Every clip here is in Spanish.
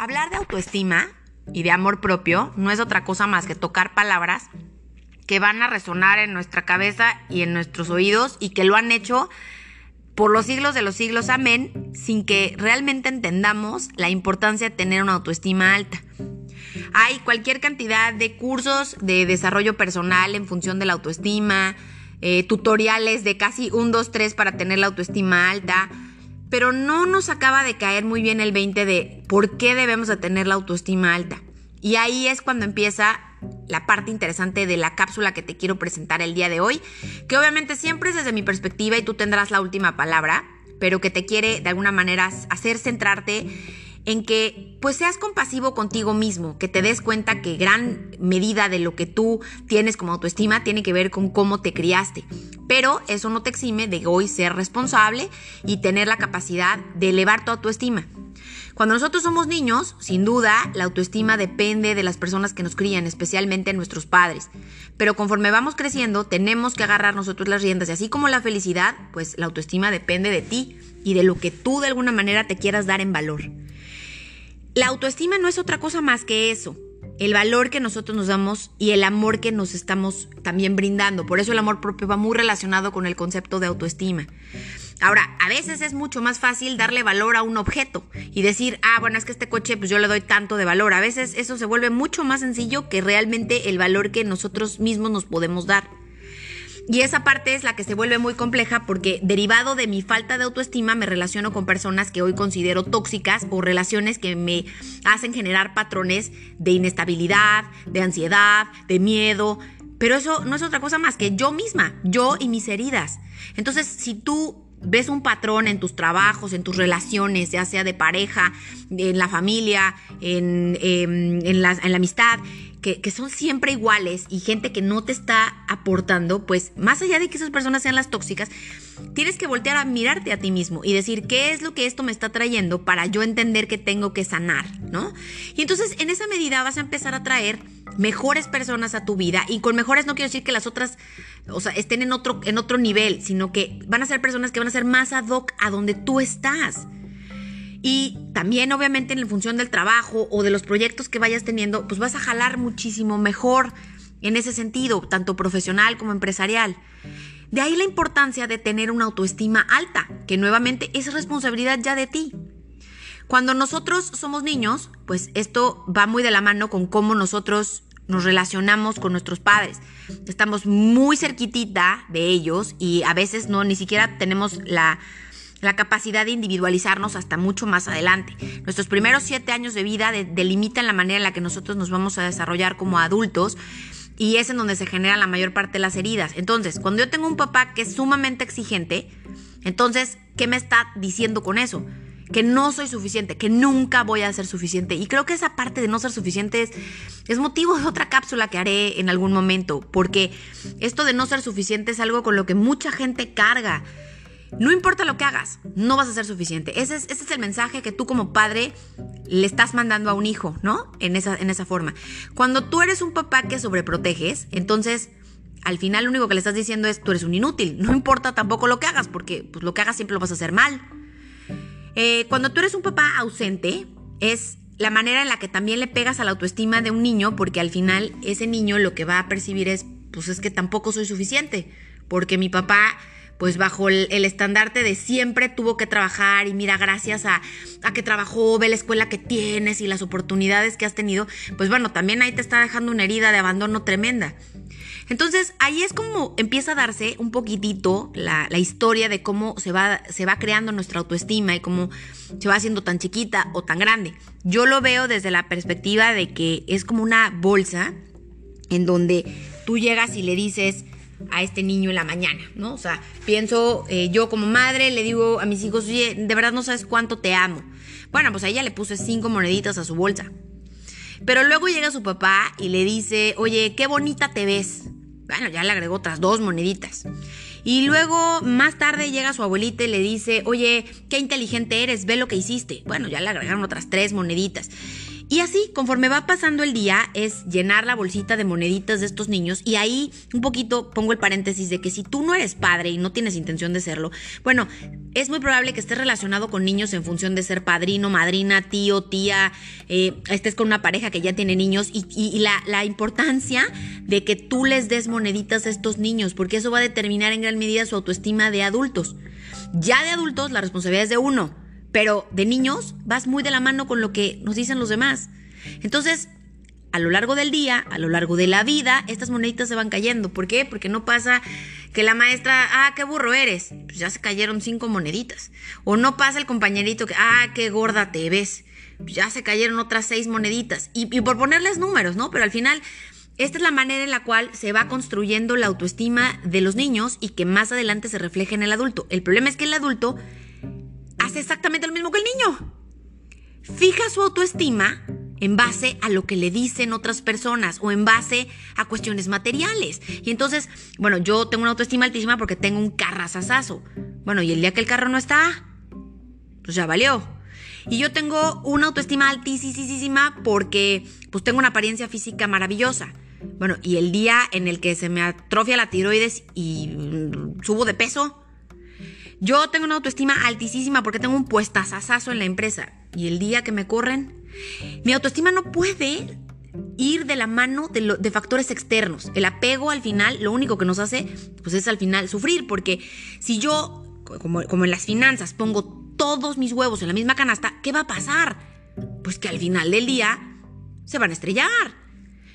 Hablar de autoestima y de amor propio no es otra cosa más que tocar palabras que van a resonar en nuestra cabeza y en nuestros oídos y que lo han hecho por los siglos de los siglos, amén, sin que realmente entendamos la importancia de tener una autoestima alta. Hay cualquier cantidad de cursos de desarrollo personal en función de la autoestima, eh, tutoriales de casi un, dos, tres para tener la autoestima alta, pero no nos acaba de caer muy bien el 20 de por qué debemos de tener la autoestima alta. Y ahí es cuando empieza la parte interesante de la cápsula que te quiero presentar el día de hoy, que obviamente siempre es desde mi perspectiva y tú tendrás la última palabra, pero que te quiere de alguna manera hacer centrarte en que pues seas compasivo contigo mismo, que te des cuenta que gran medida de lo que tú tienes como autoestima tiene que ver con cómo te criaste. Pero eso no te exime de hoy ser responsable y tener la capacidad de elevar tu autoestima. Cuando nosotros somos niños, sin duda, la autoestima depende de las personas que nos crían, especialmente nuestros padres. Pero conforme vamos creciendo, tenemos que agarrar nosotros las riendas y así como la felicidad, pues la autoestima depende de ti y de lo que tú de alguna manera te quieras dar en valor. La autoestima no es otra cosa más que eso, el valor que nosotros nos damos y el amor que nos estamos también brindando. Por eso el amor propio va muy relacionado con el concepto de autoestima. Ahora, a veces es mucho más fácil darle valor a un objeto y decir, ah, bueno, es que este coche pues yo le doy tanto de valor. A veces eso se vuelve mucho más sencillo que realmente el valor que nosotros mismos nos podemos dar. Y esa parte es la que se vuelve muy compleja porque derivado de mi falta de autoestima me relaciono con personas que hoy considero tóxicas o relaciones que me hacen generar patrones de inestabilidad, de ansiedad, de miedo. Pero eso no es otra cosa más que yo misma, yo y mis heridas. Entonces, si tú ves un patrón en tus trabajos, en tus relaciones, ya sea de pareja, en la familia, en, em, la, en la amistad, que, son siempre iguales y gente que no te está aportando, pues más allá de que esas personas sean las tóxicas, tienes que voltear a mirarte a ti mismo y decir qué es lo que esto me está trayendo para yo entender que tengo que sanar, ¿no? Y entonces en esa medida vas a empezar a traer mejores personas a tu vida y con mejores no quiero decir que las otras, o sea, estén en otro, en otro nivel, sino que van a ser personas que van a ser más ad hoc a donde tú estás. Y también obviamente en función del trabajo o de los proyectos que vayas teniendo, pues vas a jalar muchísimo mejor en ese sentido, tanto profesional como empresarial. De ahí la importancia de tener una autoestima alta, que nuevamente es responsabilidad ya de ti. Cuando nosotros somos niños, pues esto va muy de la mano con cómo nosotros nos relacionamos con nuestros padres. Estamos muy cerquitita de ellos y a veces no ni siquiera tenemos la la capacidad de individualizarnos hasta mucho más adelante. Nuestros primeros siete años de vida delimitan la manera en la que nosotros nos vamos a desarrollar como adultos y es en donde se generan la mayor parte de las heridas. Entonces, cuando yo tengo un papá que es sumamente exigente, entonces, ¿qué me está diciendo con eso? Que no soy suficiente, que nunca voy a ser suficiente. Y creo que esa parte de no ser suficiente es, es motivo de otra cápsula que haré en algún momento, porque esto de no ser suficiente es algo con lo que mucha gente carga. No importa lo que hagas, no vas a ser suficiente. Ese es, el mensaje que tú como padre le estás mandando a un hijo, ¿no? En esa, forma. Cuando tú eres un papá que sobreproteges, entonces al final lo único que le estás diciendo es tú eres un inútil. No importa tampoco lo que hagas, porque pues, lo que hagas siempre lo vas a hacer mal. Eh, cuando tú eres un papá ausente, es la manera en la que también le pegas a la autoestima de un niño, porque al final ese niño lo que va a percibir es, pues es que tampoco soy suficiente, porque mi papá pues bajo el, estandarte de siempre tuvo que trabajar y mira, gracias a, a, que trabajó, ve la escuela que tienes y las oportunidades que has tenido, pues bueno, también ahí te está dejando una herida de abandono tremenda. Entonces ahí es como empieza a darse un poquitito la, la historia de cómo se va, se va creando nuestra autoestima y cómo se va haciendo tan chiquita o tan grande. Yo lo veo desde la perspectiva de que es como una bolsa en donde tú llegas y le dices, a este niño en la mañana, ¿no? O sea, pienso, eh, yo como madre le digo a mis hijos, oye, de verdad no sabes cuánto te amo. Bueno, pues a ella le puse cinco moneditas a su bolsa. Pero luego llega su papá y le dice, oye, qué bonita te ves. Bueno, ya le agregó otras dos moneditas. Y luego más tarde llega su abuelita y le dice, oye, qué inteligente eres, ve lo que hiciste. Bueno, ya le agregaron otras tres moneditas. Y así, conforme va pasando el día, es llenar la bolsita de moneditas de estos niños. Y ahí un poquito pongo el paréntesis de que si tú no eres padre y no tienes intención de serlo, bueno, es muy probable que estés relacionado con niños en función de ser padrino, madrina, tío, tía, eh, estés con una pareja que ya tiene niños y, la, la importancia de que tú les des moneditas a estos niños, porque eso va a determinar en gran medida su autoestima de adultos. Ya de adultos, la responsabilidad es de uno pero de niños vas muy de la mano con lo que nos dicen los demás. Entonces, a lo largo del día, a lo largo de la vida, estas moneditas se van cayendo. ¿Por qué? Porque no pasa que la maestra, ah, qué burro eres. Pues ya se cayeron cinco moneditas. O no pasa el compañerito que, ah, qué gorda te ves. Pues ya se cayeron otras seis moneditas. Y, y por ponerles números, ¿no? Pero al final, esta es la manera en la cual se va construyendo la autoestima de los niños y que más adelante se refleja en el adulto. El problema es que el adulto hace exactamente lo mismo que el niño. Fija su autoestima en base a lo que le dicen otras personas o en base a cuestiones materiales. Y entonces, bueno, yo tengo una autoestima altísima porque tengo un carrazazazo. Bueno, y el día que el carro no está, pues ya valió. Y yo tengo una autoestima altísima porque pues tengo una apariencia física maravillosa. Bueno, y el día en el que se me atrofia la tiroides y mm, subo de peso, yo tengo una autoestima altísima porque tengo un puestazazazo en la empresa. Y el día que me corren, mi autoestima no puede ir de la mano de, factores externos. El apego al final, lo único que nos hace, pues es al final sufrir. Porque si yo, como, como en las finanzas, pongo todos mis huevos en la misma canasta, ¿qué va a pasar? Pues que al final del día se van a estrellar.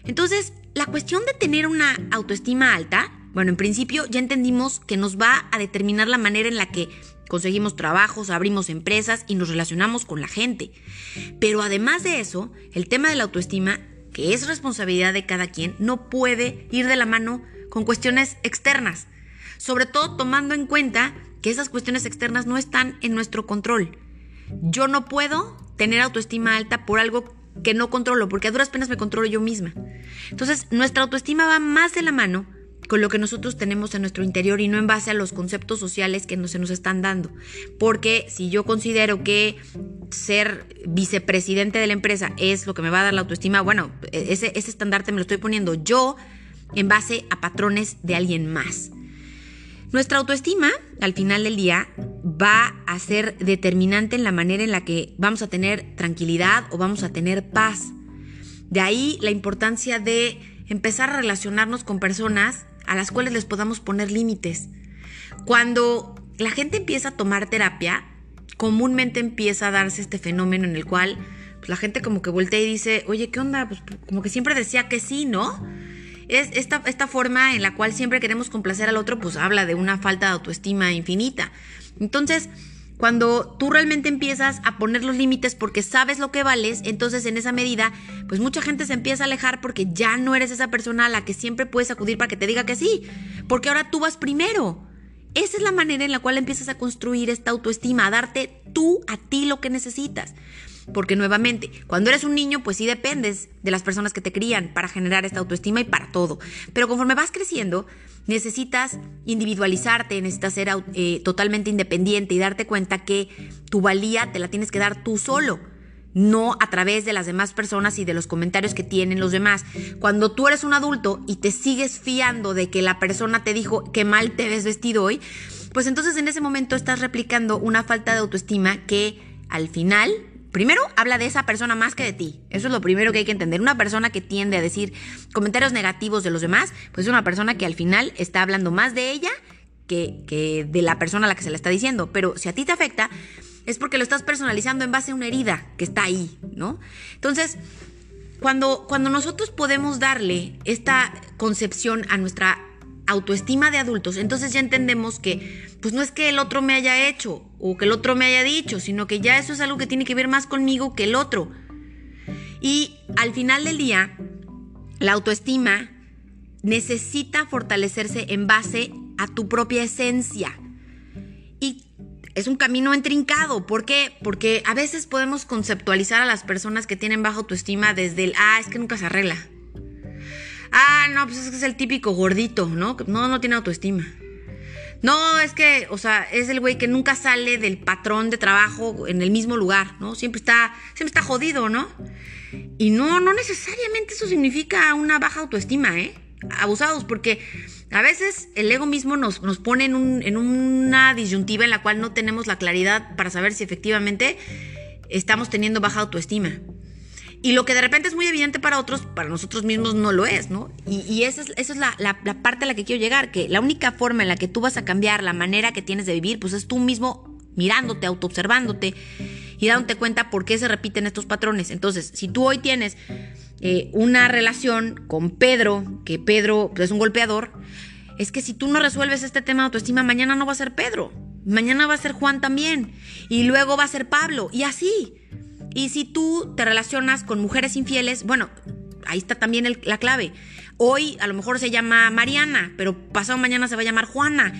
Entonces, la cuestión de tener una autoestima alta bueno, en principio ya entendimos que nos va a determinar la manera en la que conseguimos trabajos, abrimos empresas y nos relacionamos con la gente. Pero además de eso, el tema de la autoestima, que es responsabilidad de cada quien, no puede ir de la mano con cuestiones externas. Sobre todo tomando en cuenta que esas cuestiones externas no están en nuestro control. Yo no puedo tener autoestima alta por algo que no controlo, porque a duras penas me controlo yo misma. Entonces, nuestra autoestima va más de la mano con lo que nosotros tenemos en nuestro interior y no en base a los conceptos sociales que no se nos están dando. Porque si yo considero que ser vicepresidente de la empresa es lo que me va a dar la autoestima, bueno, ese, ese estandarte me lo estoy poniendo yo en base a patrones de alguien más. Nuestra autoestima, al final del día, va a ser determinante en la manera en la que vamos a tener tranquilidad o vamos a tener paz. De ahí la importancia de empezar a relacionarnos con personas a las cuales les podamos poner límites. Cuando la gente empieza a tomar terapia, comúnmente empieza a darse este fenómeno en el cual pues, la gente como que voltea y dice, oye, ¿qué onda? Pues como que siempre decía que sí, ¿no? Es esta, esta forma en la cual siempre queremos complacer al otro, pues habla de una falta de autoestima infinita. Entonces, cuando tú realmente empiezas a poner los límites porque sabes lo que vales, entonces en esa medida, pues mucha gente se empieza a alejar porque ya no eres esa persona a la que siempre puedes acudir para que te diga que sí, porque ahora tú vas primero. Esa es la manera en la cual empiezas a construir esta autoestima, a darte tú a ti lo que necesitas. Porque nuevamente, cuando eres un niño, pues sí dependes de las personas que te crían para generar esta autoestima y para todo. Pero conforme vas creciendo, necesitas individualizarte, necesitas ser eh, totalmente independiente y darte cuenta que tu valía te la tienes que dar tú solo no a través de las demás personas y de los comentarios que tienen los demás. Cuando tú eres un adulto y te sigues fiando de que la persona te dijo que mal te ves vestido hoy, pues entonces en ese momento estás replicando una falta de autoestima que al final Primero, habla de esa persona más que de ti. Eso es lo primero que hay que entender. Una persona que tiende a decir comentarios negativos de los demás, pues es una persona que al final está hablando más de ella que, que de la persona a la que se le está diciendo. Pero si a ti te afecta, es porque lo estás personalizando en base a una herida que está ahí, ¿no? Entonces, cuando, cuando nosotros podemos darle esta concepción a nuestra autoestima de adultos, entonces ya entendemos que pues no es que el otro me haya hecho o que el otro me haya dicho, sino que ya eso es algo que tiene que ver más conmigo que el otro. Y al final del día, la autoestima necesita fortalecerse en base a tu propia esencia. Y es un camino entrincado. ¿Por qué? Porque a veces podemos conceptualizar a las personas que tienen baja autoestima desde el, ah, es que nunca se arregla. Ah, no, pues es que es el típico gordito, ¿no? No, no tiene autoestima. No, es que, o sea, es el güey que nunca sale del patrón de trabajo en el mismo lugar, ¿no? Siempre está, siempre está jodido, ¿no? Y no, no necesariamente eso significa una baja autoestima, ¿eh? Abusados, porque a veces el ego mismo nos, nos pone en, en una disyuntiva en la cual no tenemos la claridad para saber si efectivamente estamos teniendo baja autoestima. Y lo que de repente es muy evidente para otros, para nosotros mismos no lo es, ¿no? Y, esa es, esa es la, la, parte a la que quiero llegar, que la única forma en la que tú vas a cambiar la manera que tienes de vivir, pues es tú mismo mirándote, autoobservándote y dándote cuenta por qué se repiten estos patrones. Entonces, si tú hoy tienes eh, una relación con Pedro, que Pedro pues, es un golpeador, es que si tú no resuelves este tema de autoestima, mañana no va a ser Pedro, mañana va a ser Juan también, y luego va a ser Pablo, y así. Y si tú te relacionas con mujeres infieles, bueno, ahí está también la clave. Hoy a lo mejor se llama Mariana, pero pasado mañana se va a llamar Juana.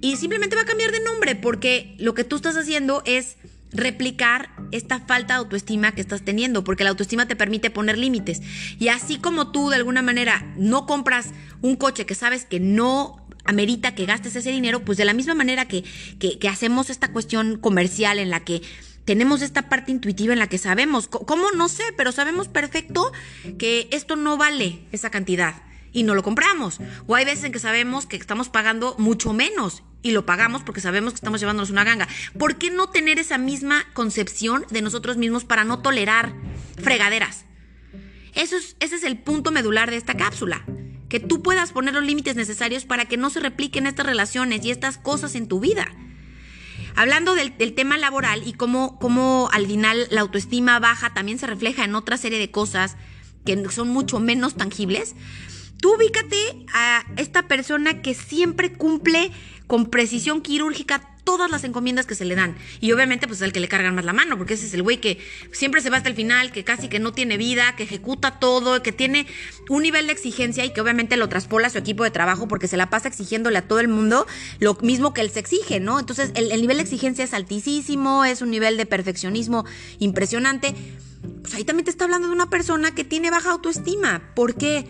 Y simplemente va a cambiar de nombre porque lo que tú estás haciendo es replicar esta falta de autoestima que estás teniendo, porque la autoestima te permite poner límites. Y así como tú de alguna manera no compras un coche que sabes que no amerita que gastes ese dinero, pues de la misma manera que, que, hacemos esta cuestión comercial en la que tenemos esta parte intuitiva en la que sabemos, ¿cómo? No sé, pero sabemos perfecto que esto no vale esa cantidad y no lo compramos. O hay veces en que sabemos que estamos pagando mucho menos y lo pagamos porque sabemos que estamos llevándonos una ganga. ¿Por qué no tener esa misma concepción de nosotros mismos para no tolerar fregaderas? Eso es, ese es el punto medular de esta cápsula. Que tú puedas poner los límites necesarios para que no se repliquen estas relaciones y estas cosas en tu vida. Hablando del, tema laboral y cómo, cómo al final la autoestima baja también se refleja en otra serie de cosas que son mucho menos tangibles, tú ubícate a esta persona que siempre cumple con precisión quirúrgica todas las encomiendas que se le dan. Y obviamente, pues es el que le cargan más la mano, porque ese es el güey que siempre se va hasta el final, que casi que no tiene vida, que ejecuta todo, que tiene un nivel de exigencia y que obviamente lo traspola a su equipo de trabajo porque se la pasa exigiéndole a todo el mundo lo mismo que él se exige, ¿no? Entonces, el, el nivel de exigencia es altísimo, es un nivel de perfeccionismo impresionante. Pues ahí también te está hablando de una persona que tiene baja autoestima. ¿Por qué?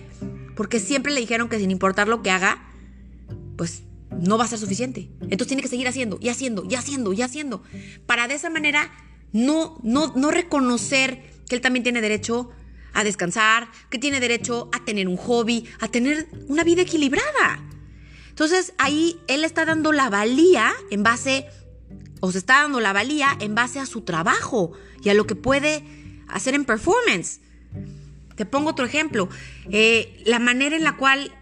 Porque siempre le dijeron que sin importar lo que haga, pues no va a ser suficiente. Entonces tiene que seguir haciendo y haciendo y haciendo y haciendo para de esa manera no, no, no reconocer que él también tiene derecho a descansar, que tiene derecho a tener un hobby, a tener una vida equilibrada. Entonces ahí él está dando la valía en base, o se está dando la valía en base a su trabajo y a lo que puede hacer en performance. Te pongo otro ejemplo. Eh, la manera en la cual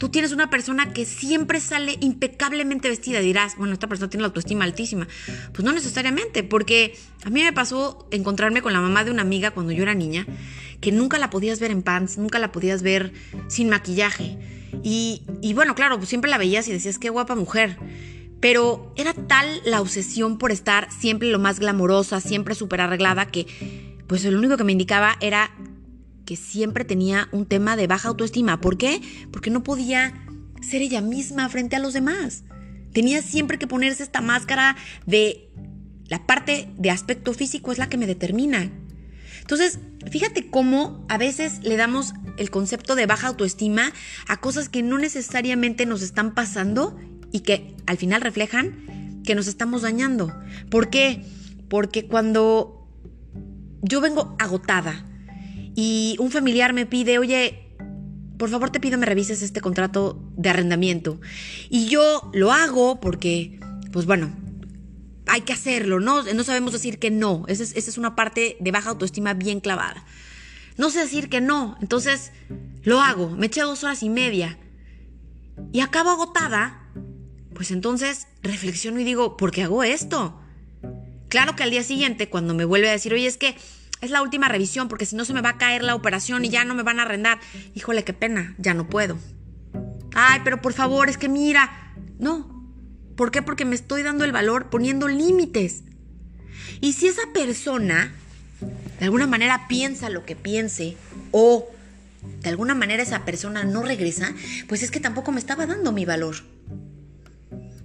tú tienes una persona que siempre sale impecablemente vestida, dirás, bueno, esta persona tiene la autoestima altísima. Pues no necesariamente, porque a mí me pasó encontrarme con la mamá de una amiga cuando yo era niña, que nunca la podías ver en pants, nunca la podías ver sin maquillaje. Y, bueno, claro, pues siempre la veías y decías, qué guapa mujer. Pero era tal la obsesión por estar siempre lo más glamorosa, siempre súper arreglada, que pues lo único que me indicaba era que siempre tenía un tema de baja autoestima. ¿Por qué? Porque no podía ser ella misma frente a los demás. Tenía siempre que ponerse esta máscara de la parte de aspecto físico es la que me determina. Entonces, fíjate cómo a veces le damos el concepto de baja autoestima a cosas que no necesariamente nos están pasando y que al final reflejan que nos estamos dañando. ¿Por qué? Porque cuando yo vengo agotada, y un familiar me pide, oye, por favor te pido me revises este contrato de arrendamiento. Y yo lo hago porque, pues bueno, hay que hacerlo, ¿no? No sabemos decir que no. Esa es, esa es una parte de baja autoestima bien clavada. No sé decir que no, entonces lo hago. Me eché dos horas y media y acabo agotada. Pues entonces reflexiono y digo, ¿por qué hago esto? Claro que al día siguiente, cuando me vuelve a decir, oye, es que es la última revisión porque si no se me va a caer la operación y ya no me van a arrendar. Híjole, qué pena, ya no puedo. Ay, pero por favor, es que mira. No. ¿Por qué? Porque me estoy dando el valor poniendo límites. Y si esa persona de alguna manera piensa lo que piense o de alguna manera esa persona no regresa, pues es que tampoco me estaba dando mi valor.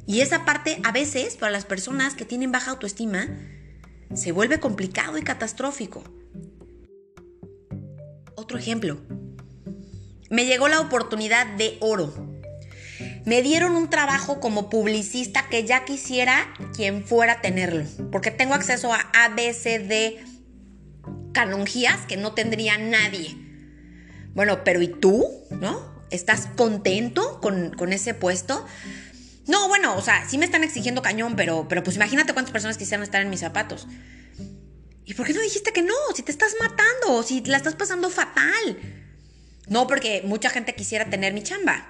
Y esa parte a veces para las personas que tienen baja autoestima se vuelve complicado y catastrófico. Otro ejemplo. Me llegó la oportunidad de oro. Me dieron un trabajo como publicista que ya quisiera quien fuera tenerlo, porque tengo acceso a A, B, C, D canonjías que no tendría nadie. Bueno, pero ¿y tú? ¿No? ¿Estás contento con, con ese puesto? No, bueno, o sea, sí me están exigiendo cañón, pero, pero pues imagínate cuántas personas quisieran estar en mis zapatos. ¿Y por qué no dijiste que no? Si te estás matando, si la estás pasando fatal. No, porque mucha gente quisiera tener mi chamba.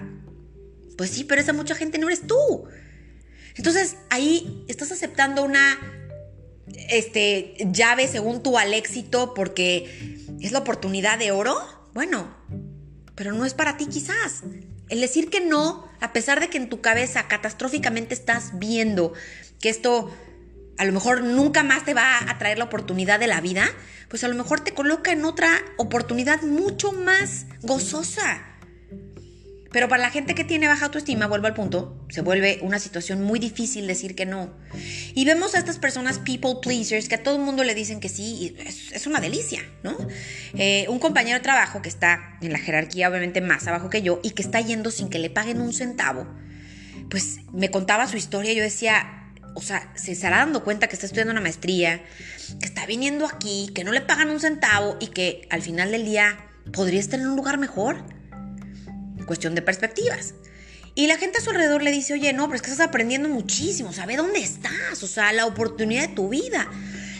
Pues sí, pero esa mucha gente no eres tú. Entonces ahí estás aceptando una este, llave según tú al éxito porque es la oportunidad de oro. Bueno, pero no es para ti quizás. El decir que no, a pesar de que en tu cabeza catastróficamente estás viendo que esto a lo mejor nunca más te va a traer la oportunidad de la vida, pues a lo mejor te coloca en otra oportunidad mucho más gozosa. Pero para la gente que tiene baja autoestima, vuelvo al punto, se vuelve una situación muy difícil decir que no. Y vemos a estas personas people pleasers que a todo el mundo le dicen que sí, y es, una delicia, ¿no? Eh, un compañero de trabajo que está en la jerarquía obviamente más abajo que yo y que está yendo sin que le paguen un centavo, pues me contaba su historia y yo decía, o sea, se estará dando cuenta que está estudiando una maestría, que está viniendo aquí, que no le pagan un centavo y que al final del día podría estar en un lugar mejor cuestión de perspectivas. Y la gente a su alrededor le dice, oye, no, pero es que estás aprendiendo muchísimo, ¿sabe dónde estás? O sea, la oportunidad de tu vida.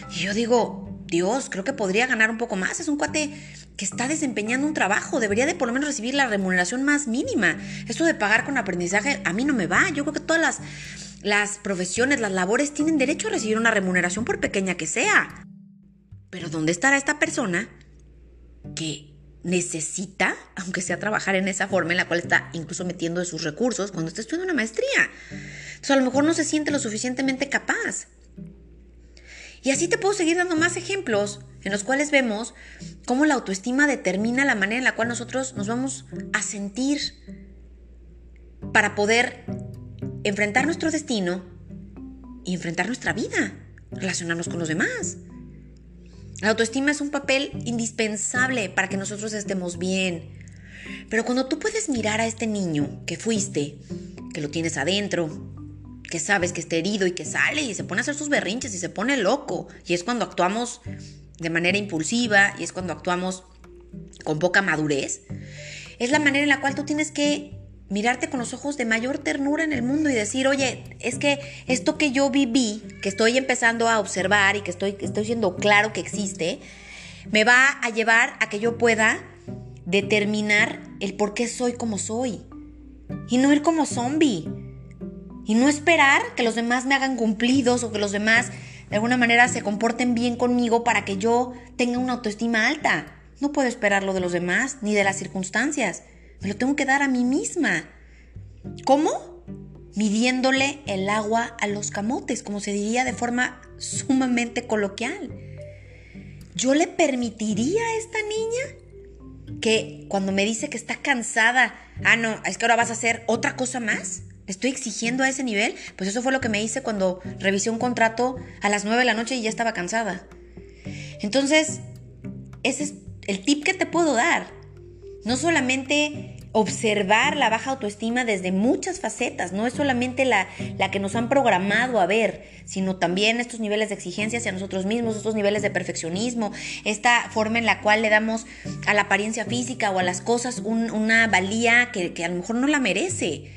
Y yo digo, Dios, creo que podría ganar un poco más. Es un cuate que está desempeñando un trabajo, debería de por lo menos recibir la remuneración más mínima. Esto de pagar con aprendizaje a mí no me va. Yo creo que todas las, las profesiones, las labores tienen derecho a recibir una remuneración por pequeña que sea. Pero ¿dónde estará esta persona que necesita, aunque sea trabajar en esa forma en la cual está incluso metiendo de sus recursos cuando está estudiando una maestría. Entonces a lo mejor no se siente lo suficientemente capaz. Y así te puedo seguir dando más ejemplos en los cuales vemos cómo la autoestima determina la manera en la cual nosotros nos vamos a sentir para poder enfrentar nuestro destino y enfrentar nuestra vida, relacionarnos con los demás. La autoestima es un papel indispensable para que nosotros estemos bien. Pero cuando tú puedes mirar a este niño que fuiste, que lo tienes adentro, que sabes que está herido y que sale y se pone a hacer sus berrinches y se pone loco, y es cuando actuamos de manera impulsiva y es cuando actuamos con poca madurez, es la manera en la cual tú tienes que mirarte con los ojos de mayor ternura en el mundo y decir, oye, es que esto que yo viví, que estoy empezando a observar y que estoy, estoy siendo claro que existe, me va a llevar a que yo pueda determinar el por qué soy como soy. Y no ir como zombie. Y no esperar que los demás me hagan cumplidos o que los demás de alguna manera se comporten bien conmigo para que yo tenga una autoestima alta. No puedo esperarlo de los demás ni de las circunstancias. Me lo tengo que dar a mí misma. ¿Cómo? Midiéndole el agua a los camotes, como se diría de forma sumamente coloquial. ¿Yo le permitiría a esta niña que cuando me dice que está cansada, ah, no, es que ahora vas a hacer otra cosa más? ¿Le estoy exigiendo a ese nivel? Pues eso fue lo que me hice cuando revisé un contrato a las 9 de la noche y ya estaba cansada. Entonces, ese es el tip que te puedo dar. No solamente observar la baja autoestima desde muchas facetas, no es solamente la, la, que nos han programado a ver, sino también estos niveles de exigencia hacia nosotros mismos, estos niveles de perfeccionismo, esta forma en la cual le damos a la apariencia física o a las cosas una valía que, que a lo mejor no la merece.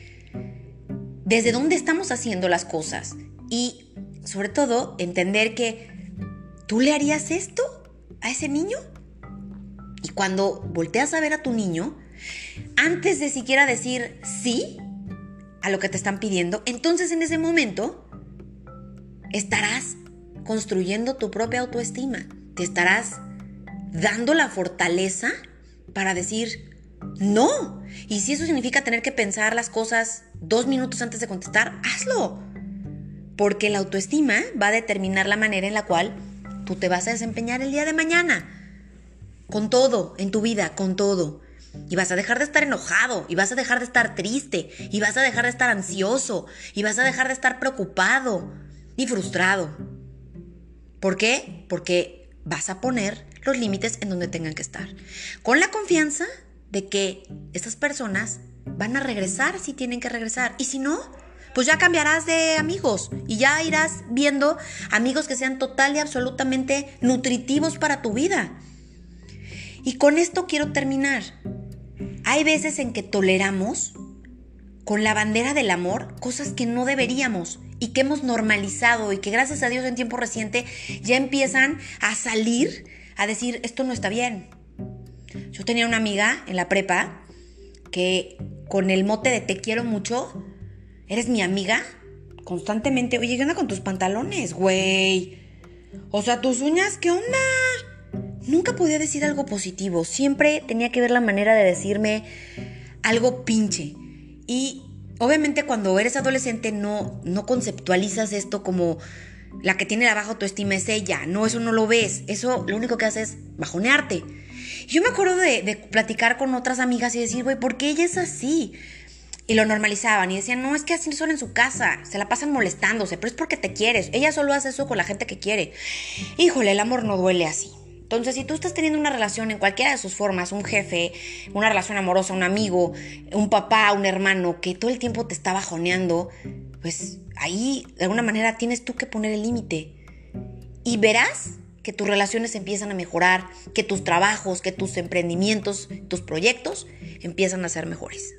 ¿Desde dónde estamos haciendo las cosas? Y sobre todo, entender que tú le harías esto a ese niño. Y cuando volteas a ver a tu niño, antes de siquiera decir sí a lo que te están pidiendo, entonces en ese momento estarás construyendo tu propia autoestima. Te estarás dando la fortaleza para decir no. Y si eso significa tener que pensar las cosas dos minutos antes de contestar, hazlo. Porque la autoestima va a determinar la manera en la cual tú te vas a desempeñar el día de mañana con todo en tu vida, con todo. Y vas a dejar de estar enojado, y vas a dejar de estar triste, y vas a dejar de estar ansioso, y vas a dejar de estar preocupado y frustrado. ¿Por qué? Porque vas a poner los límites en donde tengan que estar. Con la confianza de que estas personas van a regresar si tienen que regresar. Y si no, pues ya cambiarás de amigos y ya irás viendo amigos que sean total y absolutamente nutritivos para tu vida. Y con esto quiero terminar. Hay veces en que toleramos con la bandera del amor cosas que no deberíamos y que hemos normalizado y que gracias a Dios en tiempo reciente ya empiezan a salir a decir esto no está bien. Yo tenía una amiga en la prepa que con el mote de te quiero mucho, eres mi amiga, constantemente, oye, ¿qué onda con tus pantalones, güey? O sea, tus uñas, ¿qué onda? Nunca podía decir algo positivo, siempre tenía que ver la manera de decirme algo pinche. Y obviamente cuando eres adolescente no, no conceptualizas esto como la que tiene la baja autoestima es ella. No, eso no lo ves. Eso lo único que hace es bajonearte. yo me acuerdo de, platicar con otras amigas y decir, güey, ¿por qué ella es así? Y lo normalizaban y decían, no, es que así son en su casa, se la pasan molestándose, pero es porque te quieres. Ella solo hace eso con la gente que quiere. Híjole, el amor no duele así. Entonces, si tú estás teniendo una relación en cualquiera de sus formas, un jefe, una relación amorosa, un amigo, un papá, un hermano, que todo el tiempo te está bajoneando, pues ahí de alguna manera tienes tú que poner el límite. Y verás que tus relaciones empiezan a mejorar, que tus trabajos, que tus emprendimientos, tus proyectos empiezan a ser mejores.